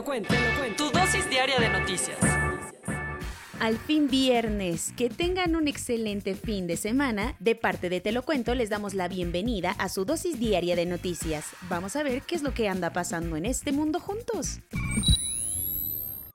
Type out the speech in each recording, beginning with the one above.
Lo cuento, te lo cuento. Tu dosis diaria de noticias. Al fin viernes, que tengan un excelente fin de semana. De parte de Te lo cuento, les damos la bienvenida a su dosis diaria de noticias. Vamos a ver qué es lo que anda pasando en este mundo juntos.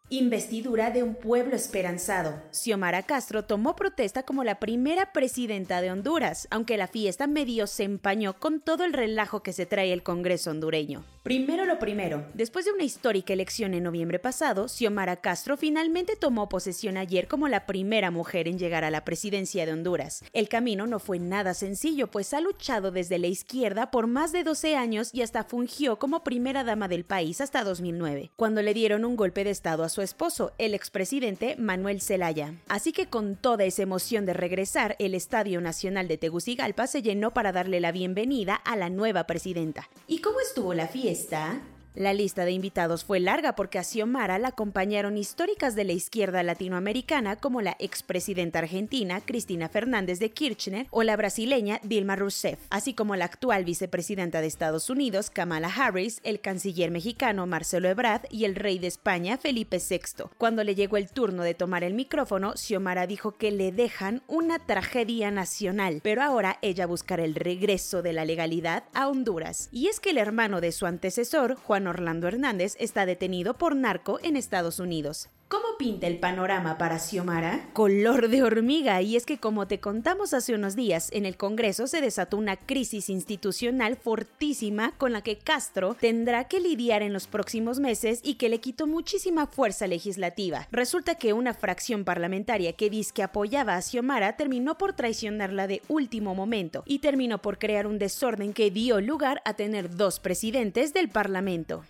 Investidura de un pueblo esperanzado. Xiomara Castro tomó protesta como la primera presidenta de Honduras, aunque la fiesta medio se empañó con todo el relajo que se trae el Congreso hondureño. Primero lo primero, después de una histórica elección en noviembre pasado, Xiomara Castro finalmente tomó posesión ayer como la primera mujer en llegar a la presidencia de Honduras. El camino no fue nada sencillo, pues ha luchado desde la izquierda por más de 12 años y hasta fungió como primera dama del país hasta 2009, cuando le dieron un golpe de estado a su esposo, el expresidente Manuel Zelaya. Así que con toda esa emoción de regresar, el Estadio Nacional de Tegucigalpa se llenó para darle la bienvenida a la nueva presidenta. ¿Y cómo estuvo la fiesta? La lista de invitados fue larga porque a Xiomara la acompañaron históricas de la izquierda latinoamericana como la expresidenta argentina Cristina Fernández de Kirchner o la brasileña Dilma Rousseff, así como la actual vicepresidenta de Estados Unidos Kamala Harris, el canciller mexicano Marcelo Ebrard y el rey de España Felipe VI. Cuando le llegó el turno de tomar el micrófono, Xiomara dijo que le dejan una tragedia nacional, pero ahora ella buscará el regreso de la legalidad a Honduras. Y es que el hermano de su antecesor, Juan Orlando Hernández, está detenido por narco en Estados Unidos. ¿Cómo pinta el panorama para Xiomara? Color de hormiga, y es que como te contamos hace unos días, en el Congreso se desató una crisis institucional fortísima con la que Castro tendrá que lidiar en los próximos meses y que le quitó muchísima fuerza legislativa. Resulta que una fracción parlamentaria que dice que apoyaba a Xiomara terminó por traicionarla de último momento y terminó por crear un desorden que dio lugar a tener dos presidentes del Parlamento.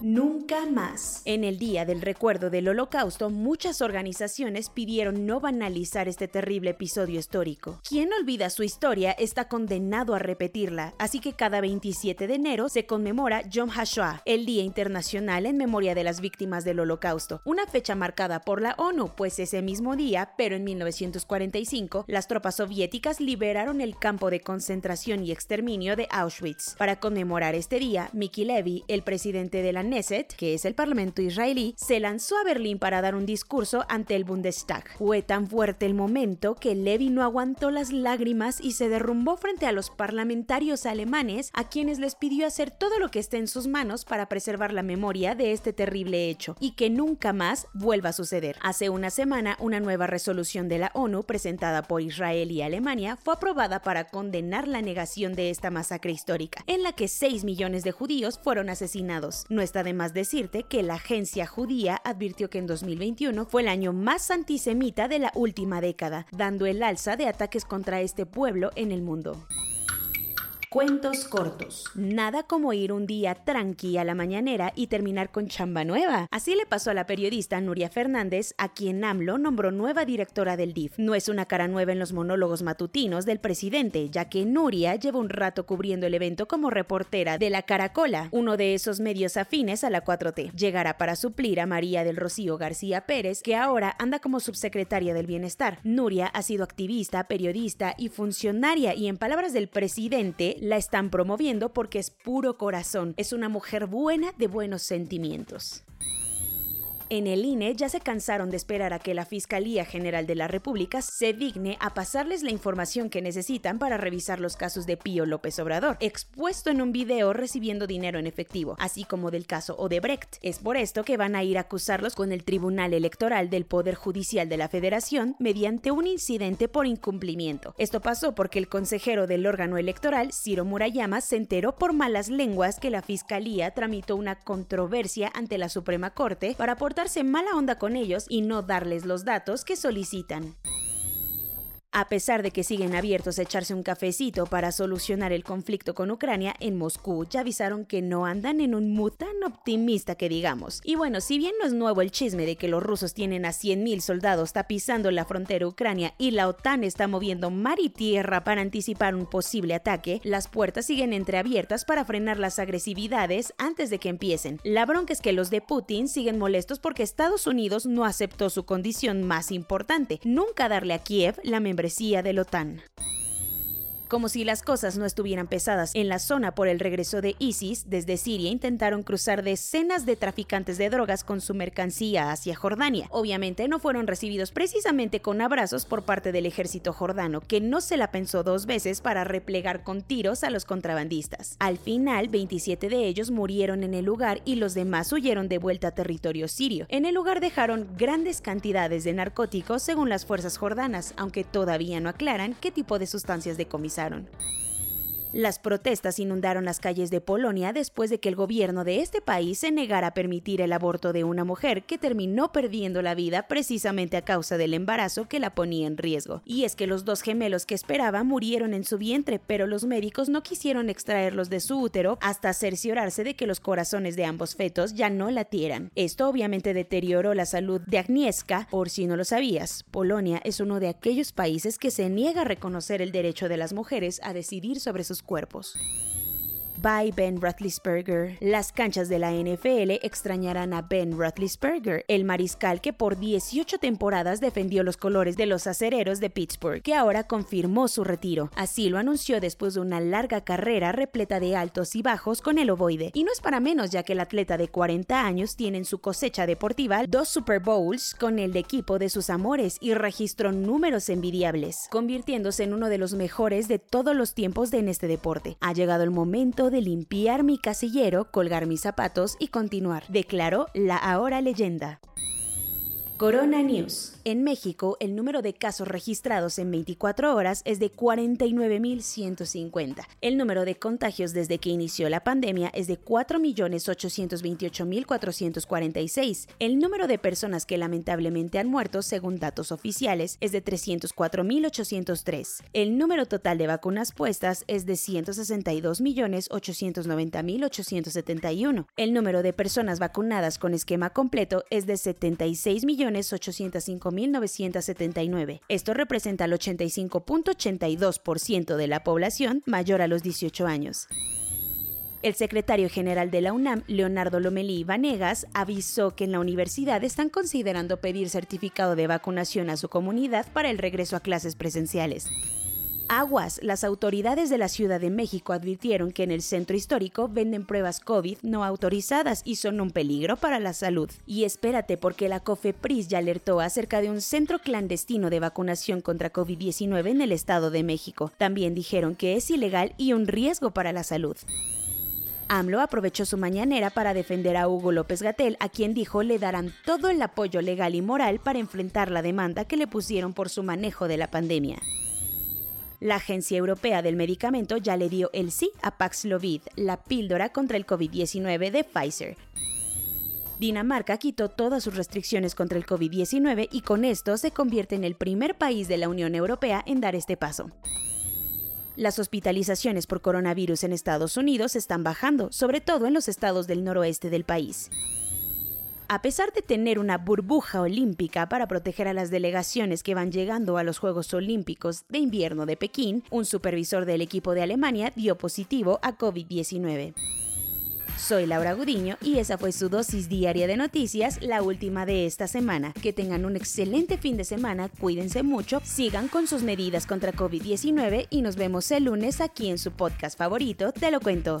Nunca más. En el Día del Recuerdo del Holocausto, muchas organizaciones pidieron no banalizar este terrible episodio histórico. Quien olvida su historia está condenado a repetirla, así que cada 27 de enero se conmemora Yom HaShoah, el Día Internacional en Memoria de las Víctimas del Holocausto, una fecha marcada por la ONU, pues ese mismo día, pero en 1945, las tropas soviéticas liberaron el campo de concentración y exterminio de Auschwitz. Para conmemorar este día, Miki Levy, el presidente de la Knesset, que es el parlamento israelí, se lanzó a Berlín para dar un discurso ante el Bundestag. Fue tan fuerte el momento que Levy no aguantó las lágrimas y se derrumbó frente a los parlamentarios alemanes, a quienes les pidió hacer todo lo que esté en sus manos para preservar la memoria de este terrible hecho y que nunca más vuelva a suceder. Hace una semana, una nueva resolución de la ONU presentada por Israel y Alemania fue aprobada para condenar la negación de esta masacre histórica, en la que 6 millones de judíos fueron asesinados. No está de más decirte que la agencia judía advirtió que en 2021 fue el año más antisemita de la última década, dando el alza de ataques contra este pueblo en el mundo. Cuentos cortos. Nada como ir un día tranqui a la mañanera y terminar con chamba nueva. Así le pasó a la periodista Nuria Fernández, a quien AMLO nombró nueva directora del DIF. No es una cara nueva en los monólogos matutinos del presidente, ya que Nuria lleva un rato cubriendo el evento como reportera de la Caracola, uno de esos medios afines a la 4T. Llegará para suplir a María del Rocío García Pérez, que ahora anda como subsecretaria del Bienestar. Nuria ha sido activista, periodista y funcionaria y en palabras del presidente, la están promoviendo porque es puro corazón, es una mujer buena de buenos sentimientos. En el INE ya se cansaron de esperar a que la Fiscalía General de la República se digne a pasarles la información que necesitan para revisar los casos de Pío López Obrador, expuesto en un video recibiendo dinero en efectivo, así como del caso Odebrecht. Es por esto que van a ir a acusarlos con el Tribunal Electoral del Poder Judicial de la Federación mediante un incidente por incumplimiento. Esto pasó porque el consejero del órgano electoral, Ciro Murayama, se enteró por malas lenguas que la Fiscalía tramitó una controversia ante la Suprema Corte para aportar portarse mala onda con ellos y no darles los datos que solicitan. A pesar de que siguen abiertos a echarse un cafecito para solucionar el conflicto con Ucrania, en Moscú ya avisaron que no andan en un mood tan optimista que digamos. Y bueno, si bien no es nuevo el chisme de que los rusos tienen a 100.000 soldados tapizando la frontera ucrania y la OTAN está moviendo mar y tierra para anticipar un posible ataque, las puertas siguen entreabiertas para frenar las agresividades antes de que empiecen. La bronca es que los de Putin siguen molestos porque Estados Unidos no aceptó su condición más importante, nunca darle a Kiev la membresía membresía de la OTAN. Como si las cosas no estuvieran pesadas en la zona por el regreso de ISIS, desde Siria intentaron cruzar decenas de traficantes de drogas con su mercancía hacia Jordania. Obviamente no fueron recibidos precisamente con abrazos por parte del ejército jordano, que no se la pensó dos veces para replegar con tiros a los contrabandistas. Al final, 27 de ellos murieron en el lugar y los demás huyeron de vuelta a territorio sirio. En el lugar dejaron grandes cantidades de narcóticos según las fuerzas jordanas, aunque todavía no aclaran qué tipo de sustancias decomisaron pensaron. Las protestas inundaron las calles de Polonia después de que el gobierno de este país se negara a permitir el aborto de una mujer que terminó perdiendo la vida precisamente a causa del embarazo que la ponía en riesgo. Y es que los dos gemelos que esperaba murieron en su vientre, pero los médicos no quisieron extraerlos de su útero hasta cerciorarse de que los corazones de ambos fetos ya no latieran. Esto obviamente deterioró la salud de Agnieszka, por si no lo sabías. Polonia es uno de aquellos países que se niega a reconocer el derecho de las mujeres a decidir sobre sus cuerpos. By Ben Roethlisberger. Las canchas de la NFL extrañarán a Ben Roethlisberger, el mariscal que por 18 temporadas defendió los colores de los acereros de Pittsburgh, que ahora confirmó su retiro. Así lo anunció después de una larga carrera repleta de altos y bajos con el ovoide. Y no es para menos ya que el atleta de 40 años tiene en su cosecha deportiva dos Super Bowls con el equipo de sus amores y registró números envidiables, convirtiéndose en uno de los mejores de todos los tiempos en este deporte. Ha llegado el momento de limpiar mi casillero, colgar mis zapatos y continuar, declaró la ahora leyenda. Corona News. En México, el número de casos registrados en 24 horas es de 49.150. El número de contagios desde que inició la pandemia es de 4.828.446. El número de personas que lamentablemente han muerto, según datos oficiales, es de 304.803. El número total de vacunas puestas es de 162.890.871. El número de personas vacunadas con esquema completo es de 76 millones 805.979. Esto representa el 85.82% de la población mayor a los 18 años. El secretario general de la UNAM, Leonardo Lomelí Vanegas, avisó que en la universidad están considerando pedir certificado de vacunación a su comunidad para el regreso a clases presenciales. Aguas, las autoridades de la Ciudad de México advirtieron que en el centro histórico venden pruebas COVID no autorizadas y son un peligro para la salud. Y espérate porque la COFEPRIS ya alertó acerca de un centro clandestino de vacunación contra COVID-19 en el Estado de México. También dijeron que es ilegal y un riesgo para la salud. AMLO aprovechó su mañanera para defender a Hugo López Gatel, a quien dijo le darán todo el apoyo legal y moral para enfrentar la demanda que le pusieron por su manejo de la pandemia. La Agencia Europea del Medicamento ya le dio el sí a Paxlovid, la píldora contra el COVID-19 de Pfizer. Dinamarca quitó todas sus restricciones contra el COVID-19 y con esto se convierte en el primer país de la Unión Europea en dar este paso. Las hospitalizaciones por coronavirus en Estados Unidos están bajando, sobre todo en los estados del noroeste del país. A pesar de tener una burbuja olímpica para proteger a las delegaciones que van llegando a los Juegos Olímpicos de Invierno de Pekín, un supervisor del equipo de Alemania dio positivo a COVID-19. Soy Laura Gudiño y esa fue su dosis diaria de noticias, la última de esta semana. Que tengan un excelente fin de semana, cuídense mucho, sigan con sus medidas contra COVID-19 y nos vemos el lunes aquí en su podcast favorito, Te lo cuento.